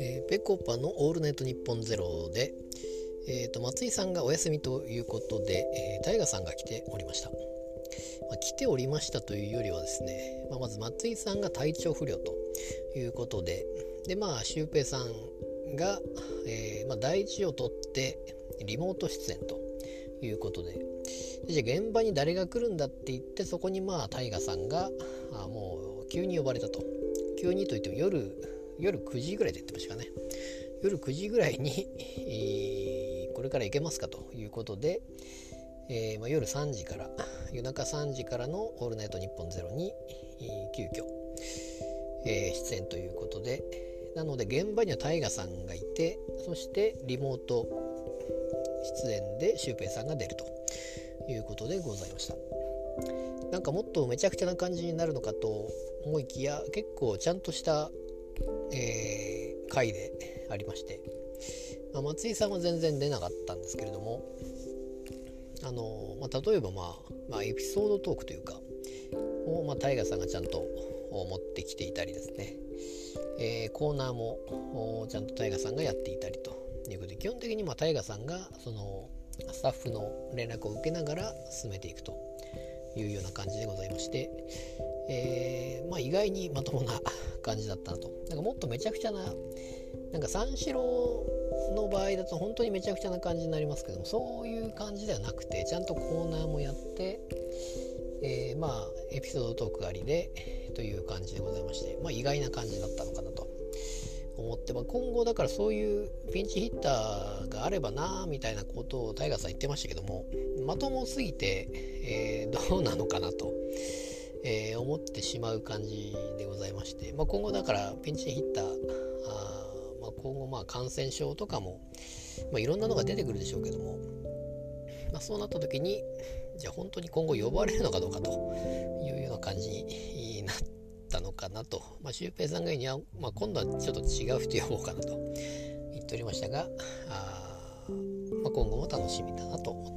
えー、ペコパの「オールナイトニッポンゼロで、えーと、松井さんがお休みということで、えー、大河さんが来ておりました、まあ、来ておりましたというよりはですね、まあ、まず松井さんが体調不良ということででまあシュウペイさんが、えー、まあ、第一を取ってリモート出演ということで。でじゃあ現場に誰が来るんだって言ってそこにまあ大河さんがあもう急に呼ばれたと。急にといっても夜夜9時ぐらいで言ってましたかね。夜9時ぐらいに、これから行けますかということで、えー、まあ、夜3時から夜中3時からの「オールナイトニッポンゼロに、急遽、え出演ということで。なので現場にはタイガさんがいてそしてリモート出演でシュウペイさんが出るということでございました。なんかもっとめちゃくちゃな感じになるのかと思いきや結構ちゃんとしたえー、回でありまして、まあ、松井さんは全然出なかったんですけれども。あの、まあ、例えば、まあ、まあエピソードトークというかを、まあ、タイガさんがちゃんと持ってきていたりですね、えー、コーナーもちゃんとタイガさんがやっていたりと。いうことで基本的にまあタイガさんがそのスタッフの連絡を受けながら進めていくと。いうような感じでございまして、えー、まあ、意外にまともな感じだったなと。なんかもっとめちゃくちゃな、なんか三四郎の場合だと本当にめちゃくちゃな感じになりますけども、そういう感じではなくて、ちゃんとコーナーもやって、えー、まあ、エピソードトークありで、という感じでございまして、まあ、意外な感じだったのかなと。思って、まあ、今後だからそういうピンチヒッターがあればなみたいなことをタイガーさん言ってましたけどもまともすぎて、えー、どうなのかなとえー、思ってしまう感じでございまして、まあ、今後だからピンチヒッターあ、まあ、今後まあ感染症とかも、まあ、いろんなのが出てくるでしょうけども、まあ、そうなった時にじゃあ本当に今後呼ばれるのかどうかというような感じになったのかなと、まあ、シュウペイさんが言うには、まあ、今度はちょっと違う人呼ぼうかなと言っておりましたがあ、まあ、今後も楽しみだなと思っております。